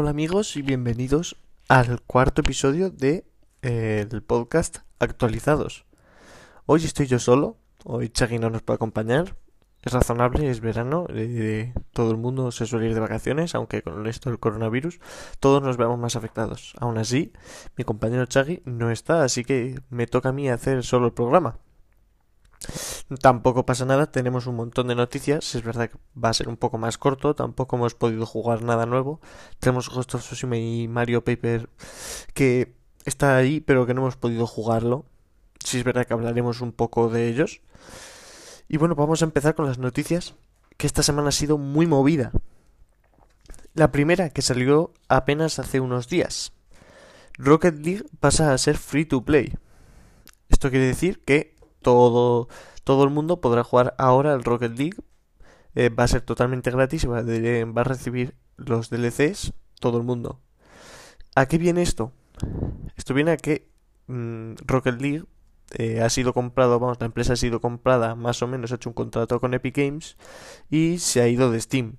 Hola amigos y bienvenidos al cuarto episodio de eh, el podcast Actualizados. Hoy estoy yo solo, hoy Chagui no nos puede acompañar. Es razonable, es verano, eh, todo el mundo se suele ir de vacaciones, aunque con esto del coronavirus todos nos veamos más afectados. Aún así, mi compañero Chagui no está, así que me toca a mí hacer solo el programa. Tampoco pasa nada, tenemos un montón de noticias, es verdad que va a ser un poco más corto, tampoco hemos podido jugar nada nuevo. Tenemos Ghost of Tsushima y Mario Paper que está ahí, pero que no hemos podido jugarlo. Si es verdad que hablaremos un poco de ellos. Y bueno, vamos a empezar con las noticias, que esta semana ha sido muy movida. La primera, que salió apenas hace unos días. Rocket League pasa a ser free to play. Esto quiere decir que todo, todo el mundo podrá jugar ahora al Rocket League. Eh, va a ser totalmente gratis y va, a recibir los DLCs todo el mundo. ¿A qué viene esto? Esto viene a que mm, Rocket League eh, ha sido comprado, vamos, la empresa ha sido comprada, más o menos ha hecho un contrato con Epic Games y se ha ido de Steam.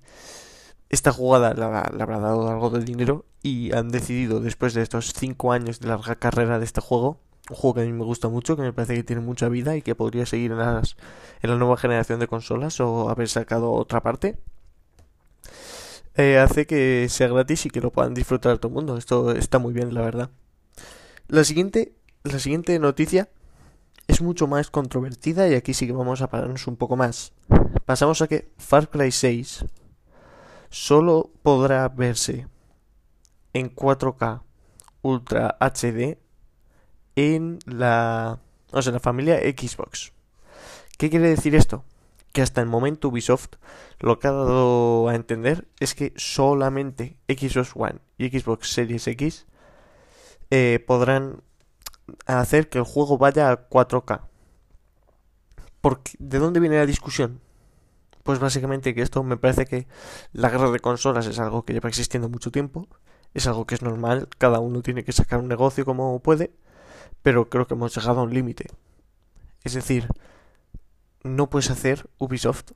Esta jugada le habrá dado algo de dinero y han decidido, después de estos 5 años de larga carrera de este juego, un juego que a mí me gusta mucho, que me parece que tiene mucha vida y que podría seguir en, las, en la nueva generación de consolas o haber sacado otra parte. Eh, hace que sea gratis y que lo puedan disfrutar todo el mundo. Esto está muy bien, la verdad. La siguiente, la siguiente noticia es mucho más controvertida y aquí sí que vamos a pararnos un poco más. Pasamos a que Far Cry 6 solo podrá verse en 4K Ultra HD en la, o sea, la familia Xbox. ¿Qué quiere decir esto? Que hasta el momento Ubisoft lo que ha dado a entender es que solamente Xbox One y Xbox Series X eh, podrán hacer que el juego vaya a 4K. Porque, ¿De dónde viene la discusión? Pues básicamente que esto me parece que la guerra de consolas es algo que lleva existiendo mucho tiempo, es algo que es normal, cada uno tiene que sacar un negocio como puede, pero creo que hemos llegado a un límite. Es decir, no puedes hacer Ubisoft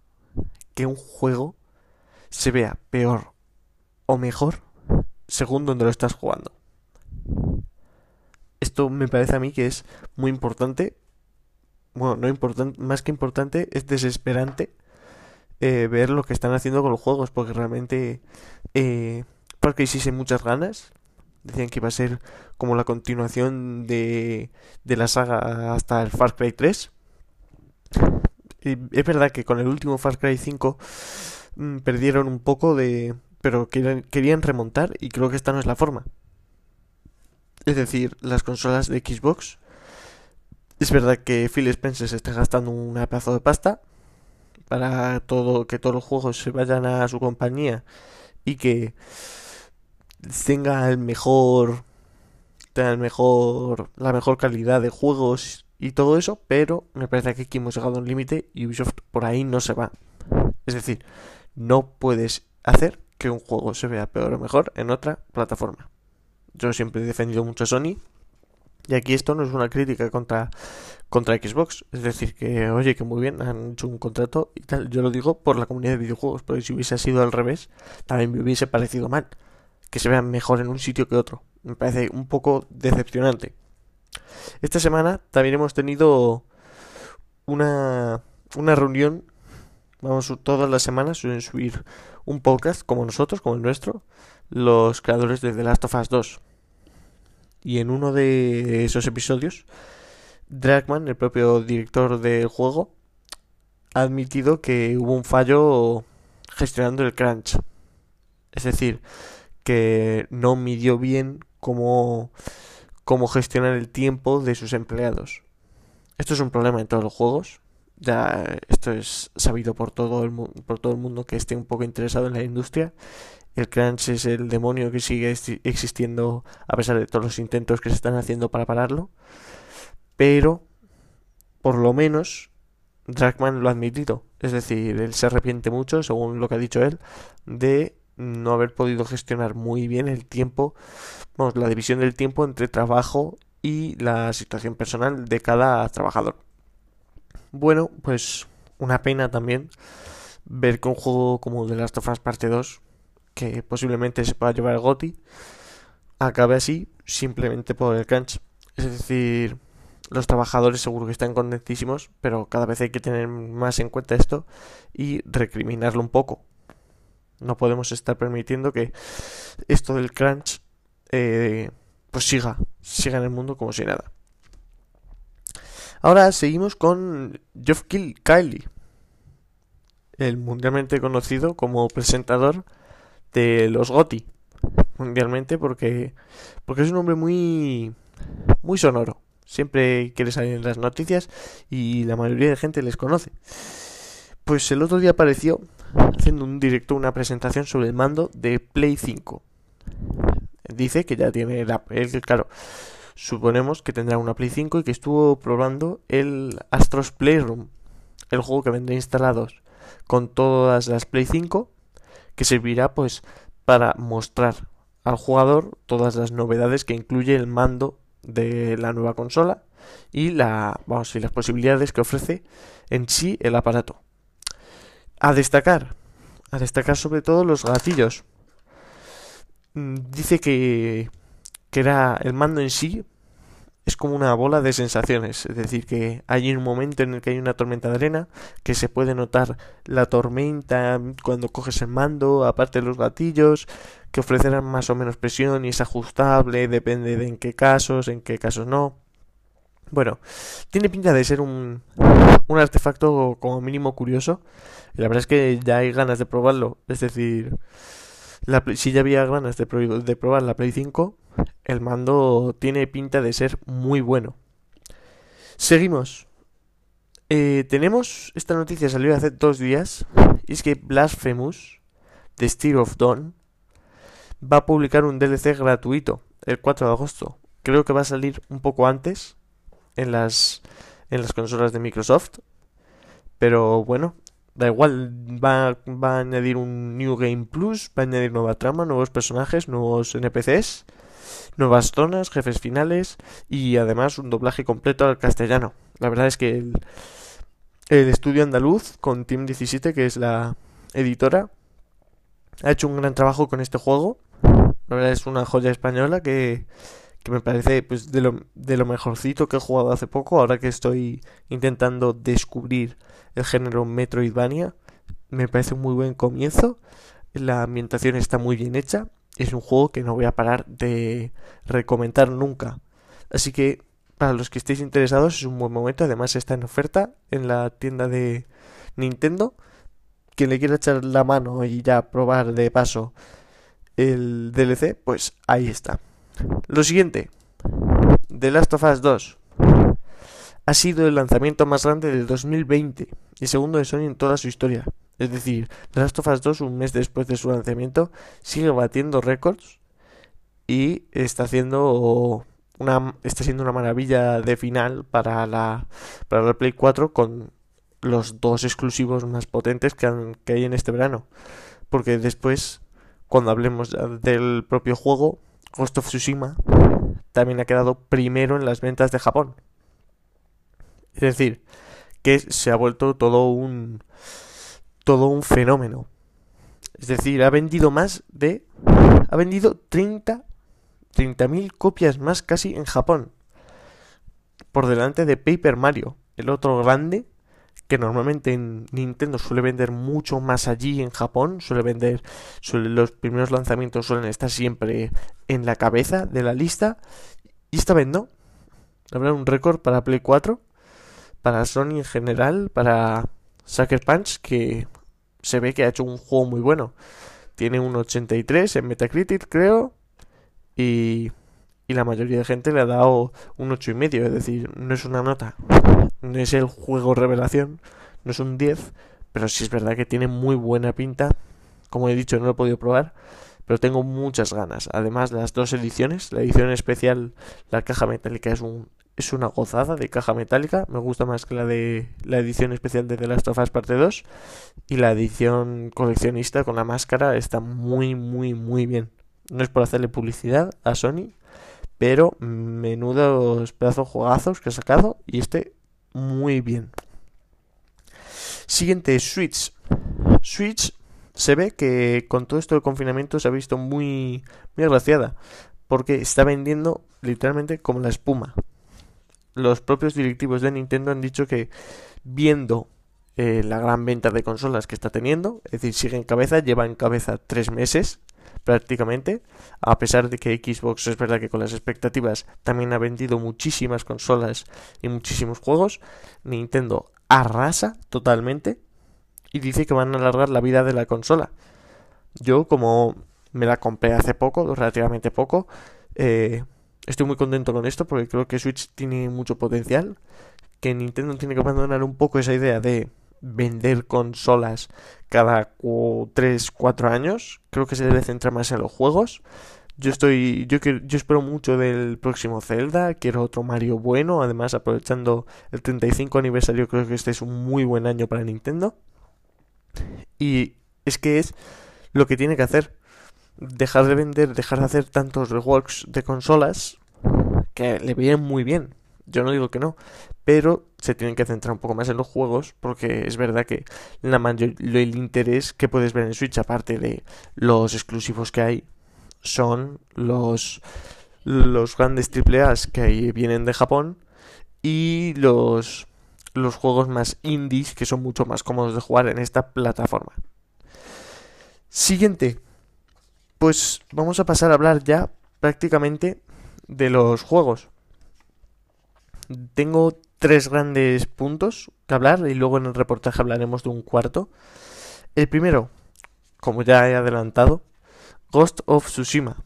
que un juego se vea peor o mejor según donde lo estás jugando. Esto me parece a mí que es muy importante. Bueno, no importante, más que importante, es desesperante eh, ver lo que están haciendo con los juegos, porque realmente eh, porque sí muchas ganas, Decían que iba a ser como la continuación de, de la saga hasta el Far Cry 3. Y es verdad que con el último Far Cry 5 mm, perdieron un poco de... pero querían, querían remontar y creo que esta no es la forma. Es decir, las consolas de Xbox. Es verdad que Phil Spencer se está gastando un pedazo de pasta para todo que todos los juegos se vayan a su compañía y que tenga el mejor tenga el mejor la mejor calidad de juegos y todo eso, pero me parece que aquí hemos llegado a un límite y Ubisoft por ahí no se va. Es decir, no puedes hacer que un juego se vea peor o mejor en otra plataforma. Yo siempre he defendido mucho a Sony y aquí esto no es una crítica contra contra Xbox, es decir, que oye, que muy bien, han hecho un contrato y tal, yo lo digo por la comunidad de videojuegos, porque si hubiese sido al revés, también me hubiese parecido mal que se vean mejor en un sitio que otro. Me parece un poco decepcionante. Esta semana también hemos tenido una, una reunión. Vamos, todas las semanas suelen subir un podcast como nosotros, como el nuestro, los creadores de The Last of Us 2. Y en uno de esos episodios, Dragman, el propio director del juego, ha admitido que hubo un fallo gestionando el crunch. Es decir, que no midió bien cómo, cómo gestionar el tiempo de sus empleados. Esto es un problema en todos los juegos. Ya esto es sabido por todo el, por todo el mundo que esté un poco interesado en la industria. El crunch es el demonio que sigue existiendo a pesar de todos los intentos que se están haciendo para pararlo. Pero, por lo menos, Dragman lo ha admitido. Es decir, él se arrepiente mucho, según lo que ha dicho él, de no haber podido gestionar muy bien el tiempo, vamos, la división del tiempo entre trabajo y la situación personal de cada trabajador. Bueno, pues una pena también ver que un juego como The Last of Us Parte 2 que posiblemente se pueda llevar el GOTI, acabe así simplemente por el crunch. Es decir, los trabajadores seguro que están contentísimos, pero cada vez hay que tener más en cuenta esto y recriminarlo un poco. No podemos estar permitiendo que esto del crunch eh, pues siga, siga en el mundo como si nada. Ahora seguimos con Geoff Kylie, el mundialmente conocido como presentador de los GOTI. Mundialmente porque, porque es un hombre muy, muy sonoro. Siempre quiere salir en las noticias y la mayoría de gente les conoce. Pues el otro día apareció haciendo un directo, una presentación sobre el mando de Play 5. Dice que ya tiene la... claro, suponemos que tendrá una Play 5 y que estuvo probando el Astros Playroom, el juego que vendrá instalados con todas las Play 5, que servirá pues para mostrar al jugador todas las novedades que incluye el mando de la nueva consola y las posibilidades que ofrece en sí el aparato. A destacar, a destacar sobre todo los gatillos. Mm, dice que que era el mando en sí es como una bola de sensaciones, es decir, que hay un momento en el que hay una tormenta de arena, que se puede notar la tormenta cuando coges el mando, aparte de los gatillos, que ofrecerán más o menos presión y es ajustable, depende de en qué casos, en qué casos no. Bueno, tiene pinta de ser un, un artefacto como mínimo curioso. La verdad es que ya hay ganas de probarlo. Es decir, si ya había ganas de, de probar la Play 5, el mando tiene pinta de ser muy bueno. Seguimos. Eh, tenemos esta noticia salió hace dos días. Y es que Blasphemous, de Steel of Dawn, va a publicar un DLC gratuito el 4 de agosto. Creo que va a salir un poco antes en las, en las consolas de Microsoft. Pero bueno, da igual, va, va a añadir un New Game Plus, va a añadir nueva trama, nuevos personajes, nuevos NPCs, nuevas zonas, jefes finales y además un doblaje completo al castellano. La verdad es que el, el estudio andaluz con Team 17, que es la editora, ha hecho un gran trabajo con este juego la verdad es una joya española que, que me parece pues de lo, de lo mejorcito que he jugado hace poco, ahora que estoy intentando descubrir el género Metroidvania. Me parece un muy buen comienzo. La ambientación está muy bien hecha. Es un juego que no voy a parar de recomendar nunca. Así que para los que estéis interesados es un buen momento. Además está en oferta en la tienda de Nintendo. Quien le quiera echar la mano y ya probar de paso el DLC, pues ahí está. Lo siguiente, The Last of Us 2. Ha sido el lanzamiento más grande del 2020 y segundo de Sony en toda su historia. Es decir, The Last of Us 2, un mes después de su lanzamiento, sigue batiendo récords y está haciendo una está siendo una maravilla de final para la para la Play 4 con los dos exclusivos más potentes que, que hay en este verano. Porque después cuando hablemos del propio juego, Ghost of Tsushima también ha quedado primero en las ventas de Japón. Es decir, que se ha vuelto todo un todo un fenómeno. Es decir, ha vendido más de ha vendido 30 30.000 copias más casi en Japón. Por delante de Paper Mario, el otro grande que normalmente en Nintendo suele vender mucho más allí en Japón, suele vender, los primeros lanzamientos suelen estar siempre en la cabeza de la lista, y esta vez. Habrá un récord para Play 4, para Sony en general, para Sucker Punch, que se ve que ha hecho un juego muy bueno. Tiene un 83 en Metacritic, creo, y, y la mayoría de gente le ha dado un 8,5, es decir, no es una nota no es el juego revelación, no es un 10, pero sí es verdad que tiene muy buena pinta. Como he dicho, no lo he podido probar, pero tengo muchas ganas. Además, las dos ediciones, la edición especial, la caja metálica es un es una gozada de caja metálica, me gusta más que la de la edición especial de The Last of Us parte 2 y la edición coleccionista con la máscara está muy muy muy bien. No es por hacerle publicidad a Sony, pero menudos pedazos juegazos que ha sacado y este muy bien. Siguiente, Switch. Switch se ve que con todo esto de confinamiento se ha visto muy, muy agraciada, porque está vendiendo literalmente como la espuma. Los propios directivos de Nintendo han dicho que viendo eh, la gran venta de consolas que está teniendo, es decir, sigue en cabeza, lleva en cabeza tres meses prácticamente, a pesar de que Xbox es verdad que con las expectativas también ha vendido muchísimas consolas y muchísimos juegos, Nintendo arrasa totalmente y dice que van a alargar la vida de la consola. Yo como me la compré hace poco, relativamente poco, eh, estoy muy contento con esto porque creo que Switch tiene mucho potencial, que Nintendo tiene que abandonar un poco esa idea de vender consolas cada 3, 4 años. Creo que se debe centrar más en los juegos. Yo estoy, yo, yo espero mucho del próximo Zelda, quiero otro Mario bueno, además aprovechando el 35 aniversario creo que este es un muy buen año para Nintendo. Y es que es lo que tiene que hacer, dejar de vender, dejar de hacer tantos reworks de consolas que le vienen muy bien. Yo no digo que no, pero se tienen que centrar un poco más en los juegos porque es verdad que la mayor, el interés que puedes ver en Switch aparte de los exclusivos que hay son los los grandes AAA que vienen de Japón y los los juegos más indies que son mucho más cómodos de jugar en esta plataforma. Siguiente. Pues vamos a pasar a hablar ya prácticamente de los juegos. Tengo tres grandes puntos que hablar y luego en el reportaje hablaremos de un cuarto. El primero, como ya he adelantado, Ghost of Tsushima.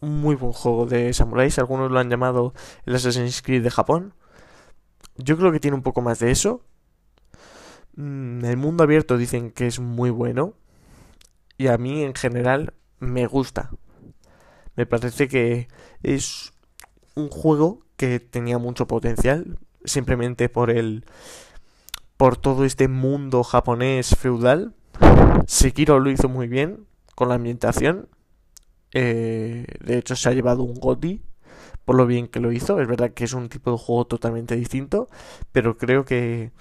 Un muy buen juego de samuráis, algunos lo han llamado el Assassin's Creed de Japón. Yo creo que tiene un poco más de eso. Mm, el mundo abierto dicen que es muy bueno. Y a mí en general me gusta. Me parece que es un juego que tenía mucho potencial, simplemente por el por todo este mundo japonés feudal. Sekiro lo hizo muy bien con la ambientación. Eh, de hecho, se ha llevado un GOTY por lo bien que lo hizo. Es verdad que es un tipo de juego totalmente distinto, pero creo que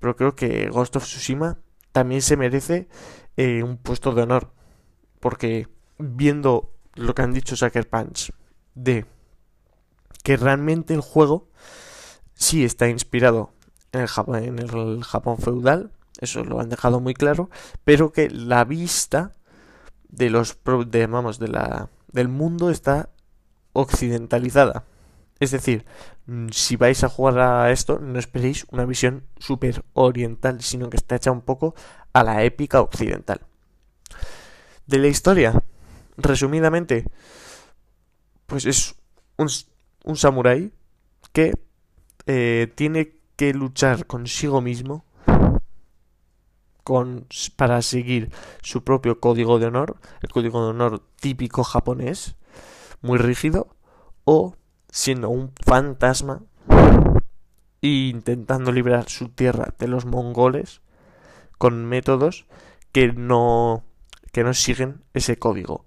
pero creo que Ghost of Tsushima también se merece eh, un puesto de honor, porque viendo lo que han dicho Sucker Punch de que realmente el juego sí está inspirado en el, Japón, feudal, eso lo han dejado muy claro, pero que la vista de los de, vamos, de la, del mundo está occidentalizada. Es decir, mm, si vais a jugar a esto, no esperéis una visión súper oriental, sino que está hecha un poco a la épica occidental. De la historia, resumidamente, pues es un un samurái que eh, tiene que luchar consigo mismo para seguir su propio código de honor, el código de honor típico japonés, muy rígido, o siendo un fantasma e intentando liberar su tierra de los mongoles con métodos que no que no siguen ese código.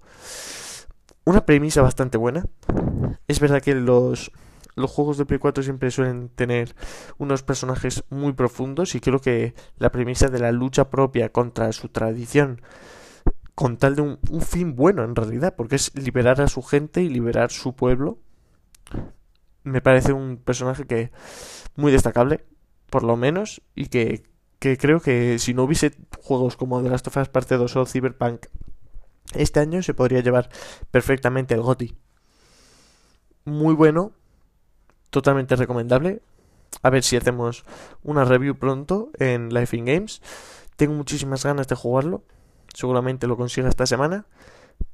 Una premisa bastante buena, es verdad que los, los juegos de Play 4 siempre suelen tener unos personajes muy profundos y creo que la premisa de la lucha propia contra su tradición con tal de un, fin bueno en realidad, porque es liberar a su gente y liberar su pueblo, me parece un personaje que muy destacable, por lo menos, y que, que creo que si no hubiese juegos como The Last of Us Parte 2 o Cyberpunk este año se podría llevar perfectamente el GOTI muy bueno, totalmente recomendable. A ver si hacemos una review pronto en Life in Games. Tengo muchísimas ganas de jugarlo. Seguramente lo consiga esta semana.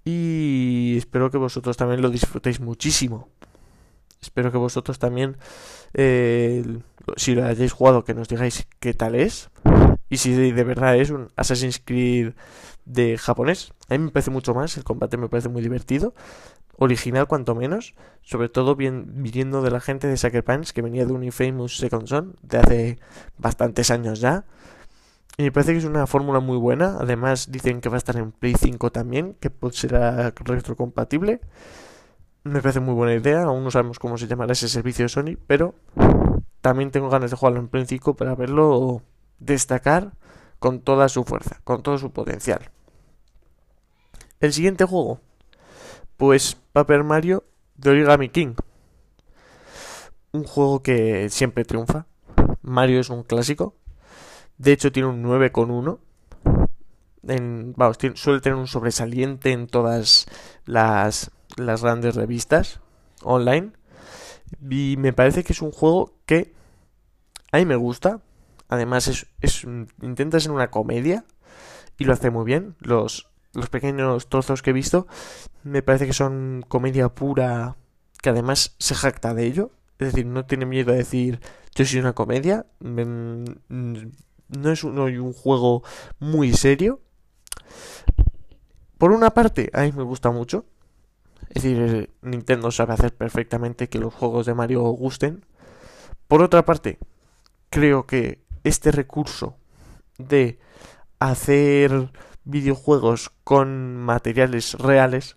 Y espero que vosotros también lo disfrutéis muchísimo. Espero que vosotros también, eh, si lo hayáis jugado, que nos digáis qué tal es. Y si de verdad es un Assassin's Creed de japonés. A mí me parece mucho más, el combate me parece muy divertido original cuanto menos, sobre todo viniendo de la gente de Sucker Punch que venía de un Infamous Second Son de hace bastantes años ya. Y me parece que es una fórmula muy buena. Además, dicen que va a estar en Play 5 también, que será retrocompatible. Me parece muy buena idea. Aún no sabemos cómo se llamará ese servicio de Sony, pero también tengo ganas de jugarlo en Play 5 para verlo destacar con toda su fuerza, con todo su potencial. El siguiente juego, pues Paper Mario de Origami King. Un juego que siempre triunfa. Mario es un clásico. De hecho tiene un 9,1. En, vamos, suele tener un sobresaliente en todas las, las grandes revistas online. Y me parece que es un juego que a mí me gusta. Además, es, es, intenta ser una comedia y lo hace muy bien. Los, los pequeños trozos que he visto me parece que son comedia pura, que además se jacta de ello. Es decir, no tiene miedo a decir yo soy una comedia. No es un, un juego muy serio. Por una parte, a mí me gusta mucho. Es decir, Nintendo sabe hacer perfectamente que los juegos de Mario gusten. Por otra parte, creo que este recurso de hacer videojuegos con materiales reales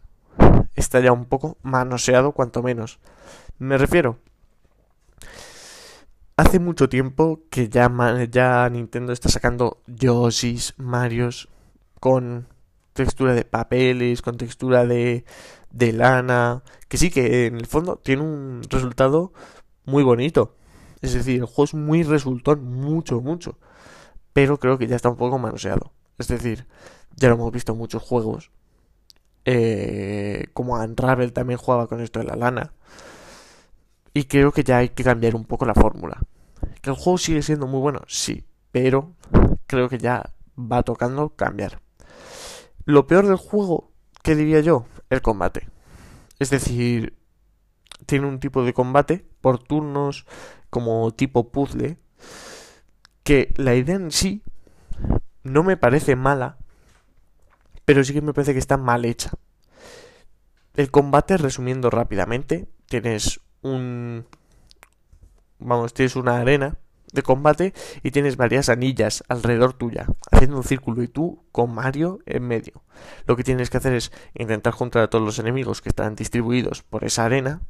está ya un poco manoseado, cuanto menos. Me refiero. Hace mucho tiempo que ya, ya Nintendo está sacando Yoshis, Marios con textura de papeles, con textura de, de lana, que sí que en el fondo tiene un resultado muy bonito. Es decir, el juego es muy resultón, mucho, mucho. Pero creo que ya está un poco manoseado. Es decir, ya lo hemos visto en muchos juegos. Eh, como Unravel también jugaba con esto de la lana. Y creo que ya hay que cambiar un poco la fórmula. Que el juego sigue siendo muy bueno, sí. Pero creo que ya va tocando cambiar. Lo peor del juego, ¿qué diría yo? El combate. Es decir, tiene un tipo de combate por turnos como tipo puzzle que la idea en sí no me parece mala, pero sí que me parece que está mal hecha. El combate, resumiendo rápidamente, tienes un... Vamos, tienes una arena de combate y tienes varias anillas alrededor tuya, haciendo un círculo y tú con Mario en medio. Lo que tienes que hacer es intentar juntar a todos los enemigos que están distribuidos por esa arena,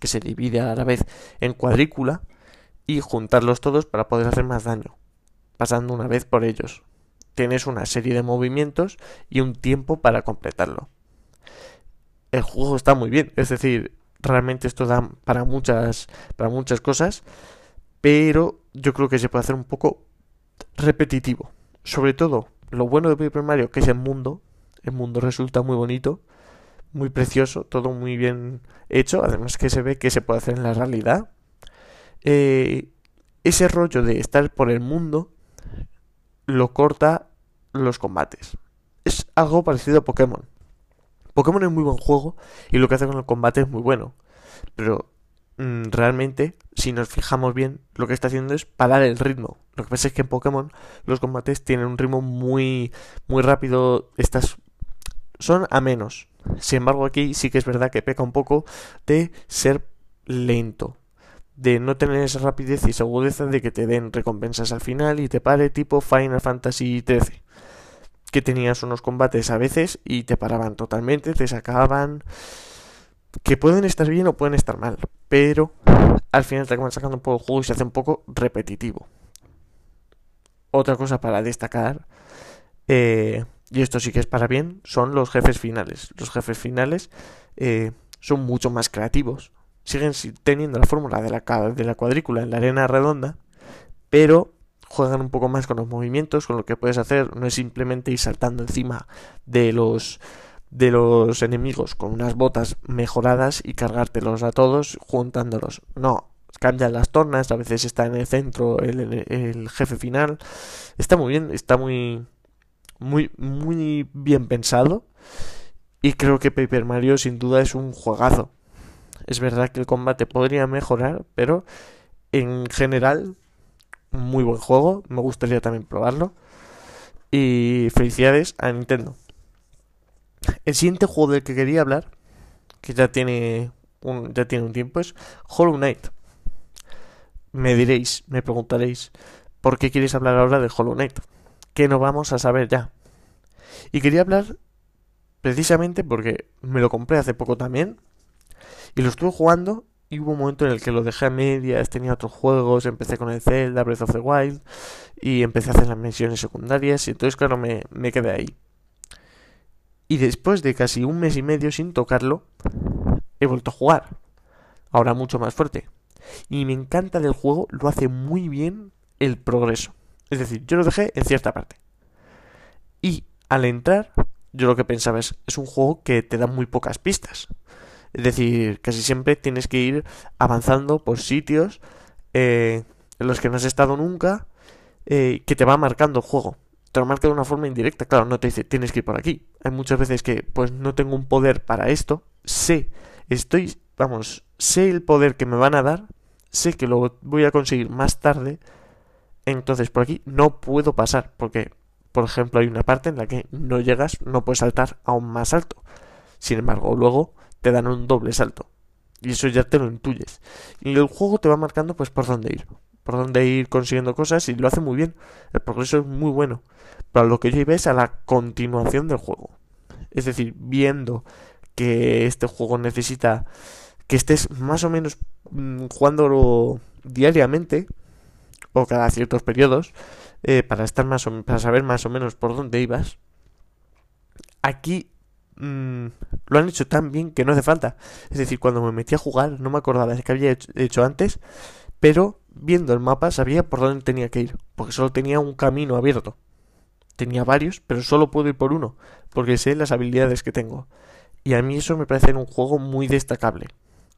que se divide a la vez en cuadrícula, y juntarlos todos para poder hacer más daño, pasando una vez por ellos. Tienes una serie de movimientos y un tiempo para completarlo. El juego está muy bien, es decir, realmente esto da para muchas para muchas cosas, pero yo creo que se puede hacer un poco repetitivo. Sobre todo, lo bueno de Paper Mario que es el mundo, el mundo resulta muy bonito, muy precioso, todo muy bien hecho, además que se ve que se puede hacer en la realidad. Eh, ese rollo de estar por el mundo lo corta los combates. Es algo parecido a Pokémon. Pokémon es muy buen juego y lo que hace con el combate es muy bueno. Pero mm, realmente, si nos fijamos bien, lo que está haciendo es parar el ritmo. Lo que pasa es que en Pokémon los combates tienen un ritmo muy, muy rápido. Estas son a menos. Sin embargo, aquí sí que es verdad que peca un poco de ser lento de no tener esa rapidez y esa agudeza de que te den recompensas al final y te pare tipo Final Fantasy XIII que tenías unos combates a veces y te paraban totalmente, te sacaban que pueden estar bien o pueden estar mal, pero al final te acaban sacando un poco el juego y se hace un poco repetitivo. Otra cosa para destacar, eh, y esto sí que es para bien, son los jefes finales. Los jefes finales eh, son mucho más creativos, siguen teniendo la fórmula de la, de la cuadrícula en la arena redonda, pero juegan un poco más con los movimientos, con lo que puedes hacer, no es simplemente ir saltando encima de los de los enemigos con unas botas mejoradas y cargártelos a todos juntándolos. No, cambian las tornas, a veces está en el centro el, el jefe final. Está muy bien, está muy muy muy bien pensado y creo que Paper Mario sin duda es un juegazo. Es verdad que el combate podría mejorar, pero en general, muy buen juego. Me gustaría también probarlo. Y felicidades a Nintendo. El siguiente juego del que quería hablar, que ya tiene un, ya tiene un tiempo, es Hollow Knight. Me diréis, me preguntaréis, ¿por qué quieres hablar ahora de Hollow Knight? Que no vamos a saber ya. Y quería hablar precisamente porque me lo compré hace poco también y lo estuve jugando y hubo un momento en el que lo dejé a medias, tenía otros juegos, empecé con el Zelda, Breath of the Wild y empecé a hacer las misiones secundarias y entonces claro me, me quedé ahí. Y después de casi un mes y medio sin tocarlo, he vuelto a jugar. Ahora mucho más fuerte. Y me encanta del juego, lo hace muy bien el progreso. Es decir, yo lo dejé en cierta parte. Y al entrar, yo lo que pensaba es, es un juego que te da muy pocas pistas. Es decir, casi siempre tienes que ir avanzando por sitios eh, en los que no has estado nunca, eh, que te va marcando el juego. Te lo marca de una forma indirecta, claro, no te dice tienes que ir por aquí. Hay muchas veces que pues no tengo un poder para esto, sé, estoy, vamos, sé el poder que me van a dar, sé que lo voy a conseguir más tarde, entonces por aquí no puedo pasar, porque, por ejemplo, hay una parte en la que no llegas, no puedes saltar aún más alto. Sin embargo, luego te dan un doble salto. Y eso ya te lo intuyes. Y el juego te va marcando pues por dónde ir. Por dónde ir consiguiendo cosas y lo hace muy bien. El progreso es muy bueno. Pero lo que yo iba es a la continuación del juego. Es decir, viendo que este juego necesita que estés más o menos mm, jugándolo diariamente o cada ciertos periodos eh, para estar más o, para saber más o menos por dónde ibas. Aquí mmm, lo han hecho tan bien que no hace falta. Es decir, cuando me metí a jugar no me acordaba de que había hecho, antes, pero viendo el mapa sabía por dónde tenía que ir, porque solo tenía un camino abierto. Tenía varios, pero solo puedo ir por uno, porque sé las habilidades que tengo. Y a mí eso me parece un juego muy destacable.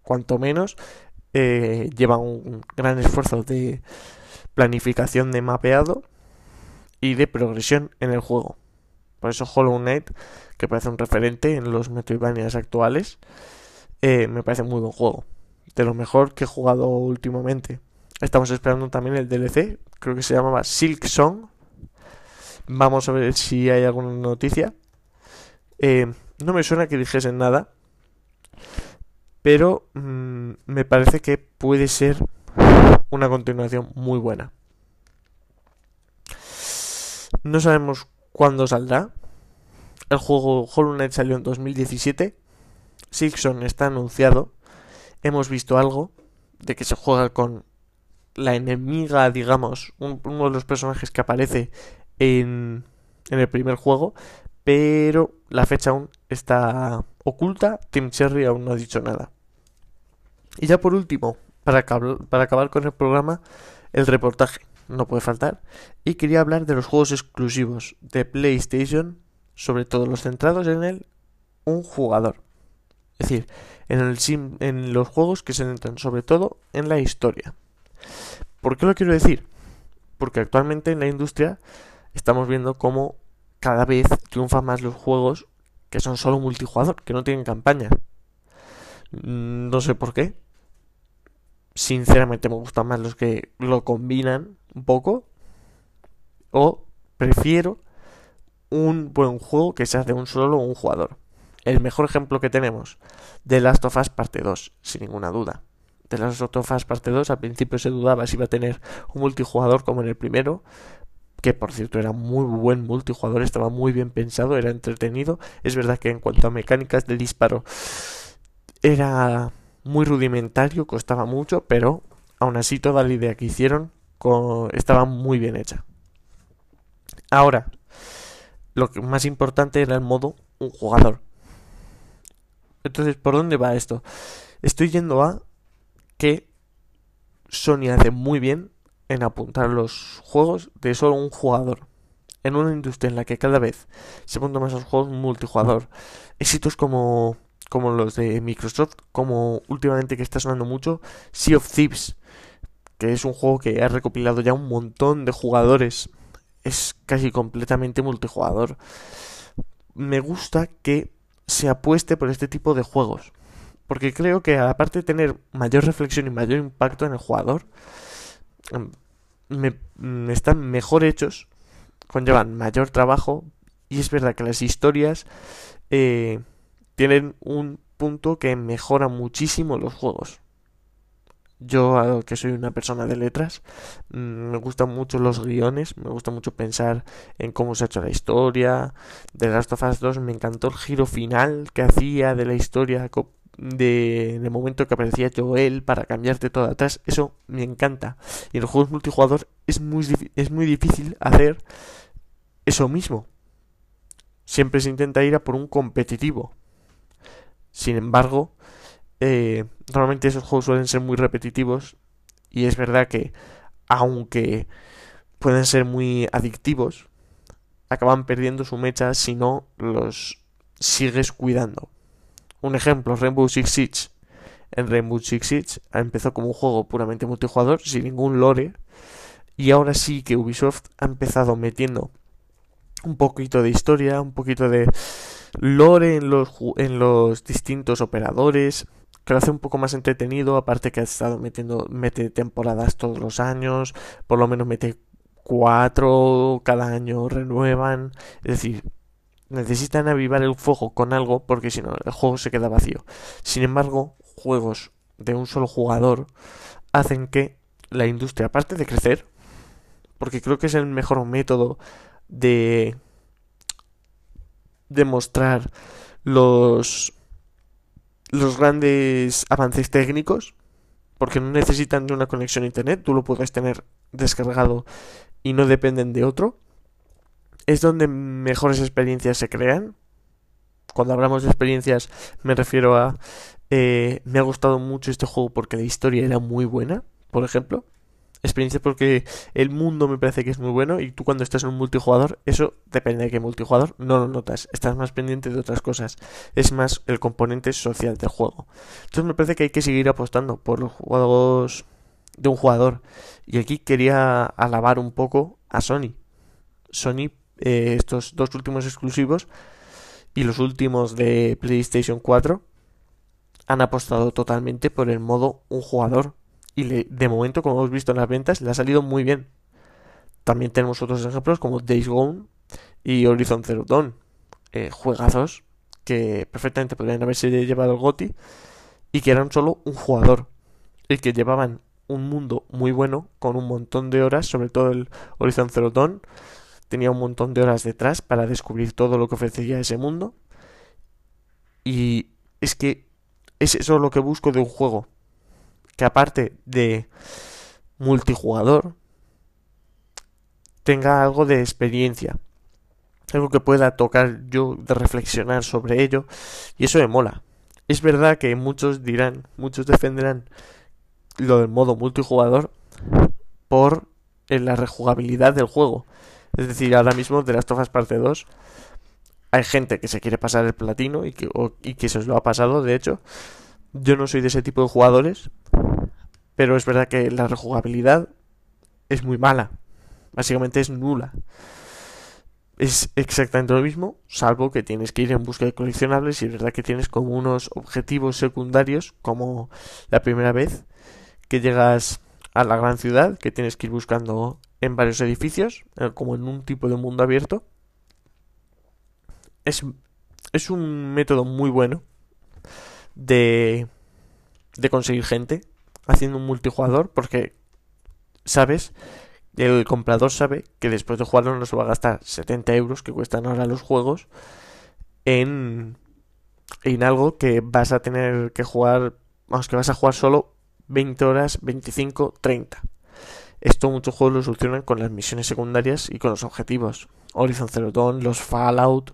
Cuanto menos eh, lleva un gran esfuerzo de planificación de mapeado y de progresión en el juego. Por eso Hollow Knight, que parece un referente en los Metroidvanias actuales, eh, me parece muy buen juego. De lo mejor que he jugado últimamente. Estamos esperando también el DLC, creo que se llamaba Silk Song. Vamos a ver si hay alguna noticia. Eh, no me suena que dijesen nada, pero mmm, me parece que puede ser una continuación muy buena. No sabemos cuándo saldrá. El juego Hollow Knight salió en 2017. Sixon está anunciado. Hemos visto algo de que se juega con la enemiga, digamos, un, uno de los personajes que aparece en, en el primer juego, pero la fecha aún está oculta. Tim Cherry aún no ha dicho nada. Y ya por último, para, para acabar con el programa, el reportaje no puede faltar. Y quería hablar de los juegos exclusivos de PlayStation, sobre todo los centrados en el un jugador. Es decir, en, el sim, en los juegos que se centran sobre todo en la historia. ¿Por qué lo quiero decir? Porque actualmente en la industria estamos viendo cómo cada vez triunfan más los juegos que son solo multijugador, que no tienen campaña. Mm, no sé por qué. Sinceramente me gustan más los que lo combinan un poco. O prefiero un buen juego que sea de un solo un jugador. El mejor ejemplo que tenemos, de Last of Us Parte 2, sin ninguna duda. De Last of Us Parte 2 al principio se dudaba si iba a tener un multijugador como en el primero, que por cierto era muy buen multijugador, estaba muy bien pensado, era entretenido. Es verdad que en cuanto a mecánicas de disparo era muy rudimentario, costaba mucho, pero aún así toda la idea que hicieron estaba muy bien hecha. Ahora, lo que más importante era el modo un jugador. Entonces, ¿por dónde va esto? Estoy yendo a que Sony hace muy bien en apuntar los juegos de solo un jugador. En una industria en la que cada vez se apuntan más los juegos multijugador. Éxitos como, como los de Microsoft, como últimamente que está sonando mucho, Sea of Thieves, que es un juego que ha recopilado ya un montón de jugadores. Es casi completamente multijugador. Me gusta que se apueste por este tipo de juegos. Porque creo que aparte de tener mayor reflexión y mayor impacto en el jugador, em, me, están mejor hechos, conllevan mayor trabajo y es verdad que las historias eh, tienen un punto que mejora muchísimo los juegos. Yo, que soy una persona de letras, mm, me gustan mucho los guiones, me gusta mucho pensar en cómo se ha hecho la historia. De Last of Us 2 me encantó el giro final que hacía de la historia de, el momento que aparecía Joel para cambiarte todo atrás, eso me encanta. Y en los juegos multijugador es muy, es muy difícil hacer eso mismo. Siempre se intenta ir a por un competitivo. Sin embargo, eh, normalmente esos juegos suelen ser muy repetitivos y es verdad que aunque pueden ser muy adictivos, acaban perdiendo su mecha si no los sigues cuidando. Un ejemplo, Rainbow Six Siege. En Rainbow Six Siege empezó como un juego puramente multijugador, sin ningún lore, y ahora sí que Ubisoft ha empezado metiendo un poquito de historia, un poquito de lore en los, en los distintos operadores, que lo hace un poco más entretenido, aparte que ha estado metiendo, mete temporadas todos los años, por lo menos mete cuatro cada año, renuevan, es decir, necesitan avivar el fuego con algo porque si no el juego se queda vacío. Sin embargo, juegos de un solo jugador hacen que la industria, aparte de crecer, porque creo que es el mejor método de demostrar los los grandes avances técnicos porque no necesitan de una conexión a internet, tú lo puedes tener descargado y no dependen de otro es donde mejores experiencias se crean. Cuando hablamos de experiencias me refiero a... Eh, me ha gustado mucho este juego porque la historia era muy buena, por ejemplo. Experiencias porque el mundo me parece que es muy bueno y tú cuando estás en un multijugador, eso depende de qué multijugador, no lo notas, estás más pendiente de otras cosas, es más el componente social del juego. Entonces me parece que hay que seguir apostando por los juegos de un jugador. Y aquí quería alabar un poco a Sony. Sony eh, estos dos últimos exclusivos y los últimos de PlayStation 4 han apostado totalmente por el modo un jugador y de momento como hemos visto en las ventas le ha salido muy bien también tenemos otros ejemplos como Days Gone y Horizon Zero Dawn eh, juegazos que perfectamente podrían haberse llevado el GOTI y que eran solo un jugador y que llevaban un mundo muy bueno con un montón de horas sobre todo el Horizon Zero Dawn tenía un montón de horas detrás para descubrir todo lo que ofrecía ese mundo. Y es que es eso lo que busco de un juego. Que aparte de multijugador, tenga algo de experiencia. Algo que pueda tocar yo de reflexionar sobre ello. Y eso me mola. Es verdad que muchos dirán, muchos defenderán lo del modo multijugador por la rejugabilidad del juego. Es decir, ahora mismo de las Tofas parte 2 hay gente que se quiere pasar el platino y que, y que se os lo ha pasado, de hecho. Yo no soy de ese tipo de jugadores, pero es verdad que la rejugabilidad es muy mala. Básicamente es nula. Es exactamente lo mismo, salvo que tienes que ir en busca de coleccionables y es verdad que tienes como unos objetivos secundarios, como la primera vez que llegas a la gran ciudad, que tienes que ir buscando en varios edificios, eh, como en un tipo de mundo abierto. Es, es un método muy bueno de, de conseguir gente haciendo un multijugador porque sabes, el comprador sabe que después de jugarlo no se va a gastar 70 euros que cuestan ahora los juegos en, en algo que vas a tener que jugar, vamos, que vas a jugar solo 20 horas, 25, 30. Esto muchos juegos lo solucionan con las misiones secundarias y con los objetivos. Horizon Zero Dawn, los Fallout,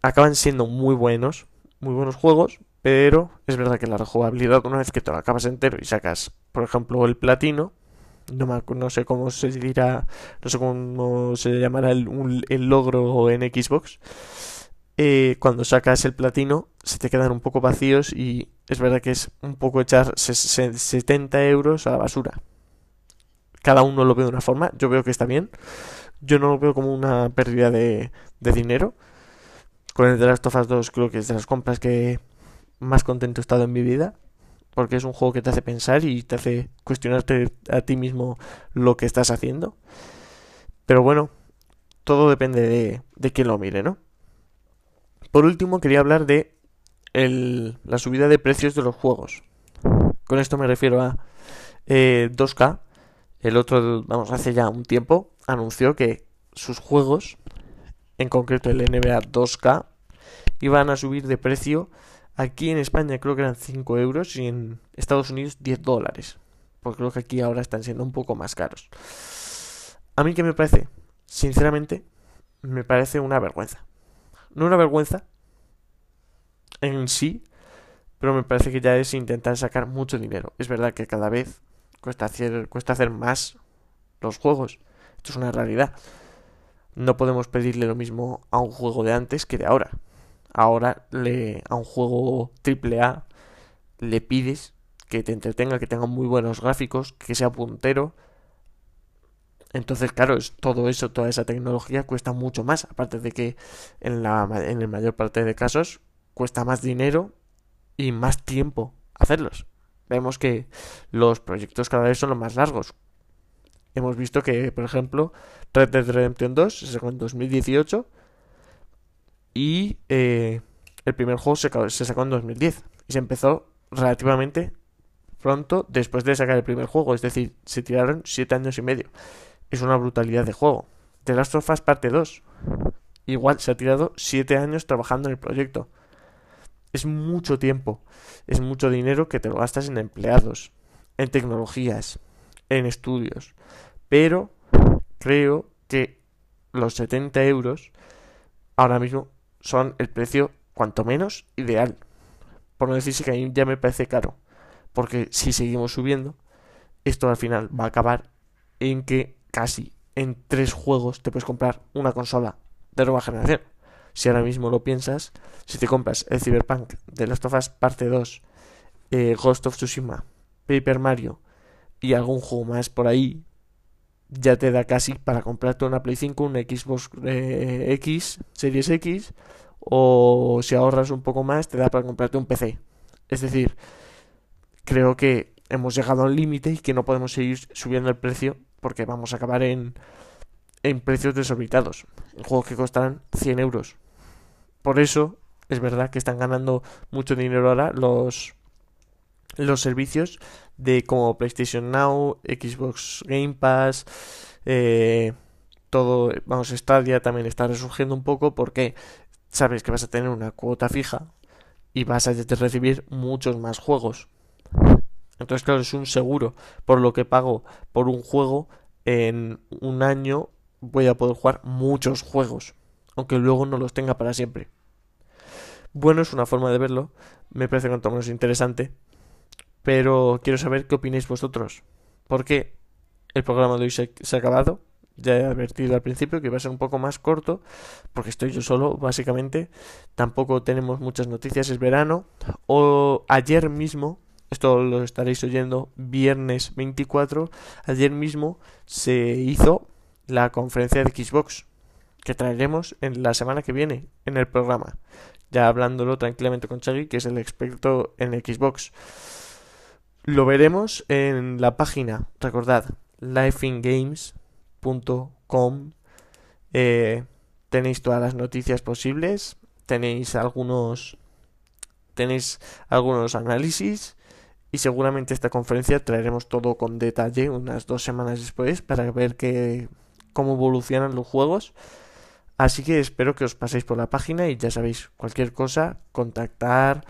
acaban siendo muy buenos, muy buenos juegos, pero es verdad que la rejugabilidad, una vez que te lo acabas entero y sacas, por ejemplo, el platino, no, me, no sé cómo se dirá, no sé cómo se llamará el, el logro en Xbox, eh, cuando sacas el platino se te quedan un poco vacíos y es verdad que es un poco echar 70 euros a la basura cada uno lo ve de una forma. Yo veo que está bien. Yo no lo veo como una pérdida de, dinero. Con el de las Tofas 2 creo que es de las compras que más contento he estado en mi vida. Porque es un juego que te hace pensar y te hace cuestionarte a ti mismo lo que estás haciendo. Pero bueno, todo depende de, de quién lo mire, ¿no? Por último, quería hablar de el, la subida de precios de los juegos. Con esto me refiero a eh, 2K, el otro, vamos, hace ya un tiempo, anunció que sus juegos, en concreto el NBA 2K, iban a subir de precio Aquí en España creo que eran 5 euros y en Estados Unidos 10 dólares. Porque creo que aquí ahora están siendo un poco más caros. A mí, ¿qué me parece? Sinceramente, me parece una vergüenza. No una vergüenza en sí, pero me parece que ya es intentar sacar mucho dinero. Es verdad que cada vez cuesta hacer, cuesta hacer más los juegos. Esto es una realidad. No podemos pedirle lo mismo a un juego de antes que de ahora. Ahora le, a un juego AAA le pides que te entretenga, que tenga muy buenos gráficos, que sea puntero. Entonces, claro, es todo eso, toda esa tecnología cuesta mucho más. Aparte de que en la, en la mayor parte de casos cuesta más dinero y más tiempo hacerlos. Vemos que los proyectos cada vez son los más largos. Hemos visto que, por ejemplo, Red Dead Redemption 2 se sacó en 2018 y eh, el primer juego se, se sacó en 2010 y se empezó relativamente pronto después de sacar el primer juego, es decir, se tiraron 7 años y medio. Es una brutalidad de juego. The Last of Us parte 2. Igual se ha tirado 7 años trabajando en el proyecto. Es mucho tiempo, es mucho dinero que te lo gastas en empleados, en tecnologías, en estudios. Pero creo que los 70 euros ahora mismo son el precio cuanto menos ideal. Por no decir que a mí ya me parece caro. Porque si seguimos subiendo, esto al final va a acabar en que casi en tres juegos te puedes comprar una consola de nueva generación. Si ahora mismo lo piensas, si te compras el Cyberpunk, The Last of Us Parte 2, eh, Ghost of Tsushima, Paper Mario y algún juego más por ahí, ya te da casi para comprarte una Play 5, un Xbox eh, X, Series X, o si ahorras un poco más, te da para comprarte un PC. Es decir, creo que hemos llegado al límite y que no podemos seguir subiendo el precio porque vamos a acabar en, en precios desorbitados. Juegos que costarán 100 euros. Por eso es verdad que están ganando mucho dinero ahora los, los servicios de como PlayStation Now, Xbox Game Pass, eh, todo, vamos, Stadia también está resurgiendo un poco porque sabes que vas a tener una cuota fija y vas a recibir muchos más juegos. Entonces, claro, es un seguro por lo que pago por un juego en un año voy a poder jugar muchos juegos, aunque luego no los tenga para siempre. Bueno, es una forma de verlo, me parece cuanto menos interesante, pero quiero saber qué opináis vosotros, porque el programa de hoy se, ha acabado, ya he advertido al principio que iba a ser un poco más corto, porque estoy yo solo, básicamente, tampoco tenemos muchas noticias, es verano, o ayer mismo esto lo estaréis oyendo viernes 24, ayer mismo se hizo la conferencia de Xbox que traeremos en la semana que viene en el programa. Ya hablándolo tranquilamente con Chagui, que es el experto en Xbox. Lo veremos en la página, recordad, lifeingames.com. Eh, tenéis todas las noticias posibles, tenéis algunos tenéis algunos análisis y seguramente esta conferencia traeremos todo con detalle unas dos semanas después para ver que cómo evolucionan los juegos. Así que espero que os paséis por la página y ya sabéis, cualquier cosa, contactar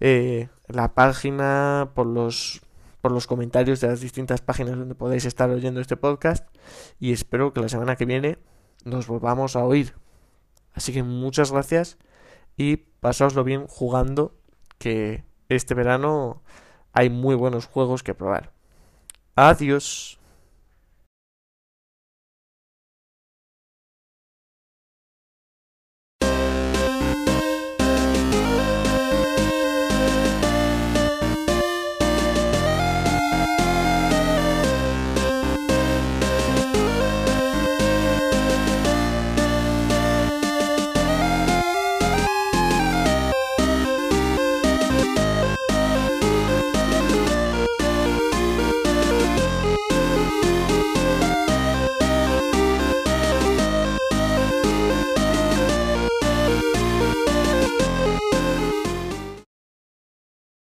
eh, la página por los, por los comentarios de las distintas páginas donde podéis estar oyendo este podcast. Y espero que la semana que viene nos volvamos a oír. Así que muchas gracias y pasaoslo bien jugando, que este verano hay muy buenos juegos que probar. Adiós.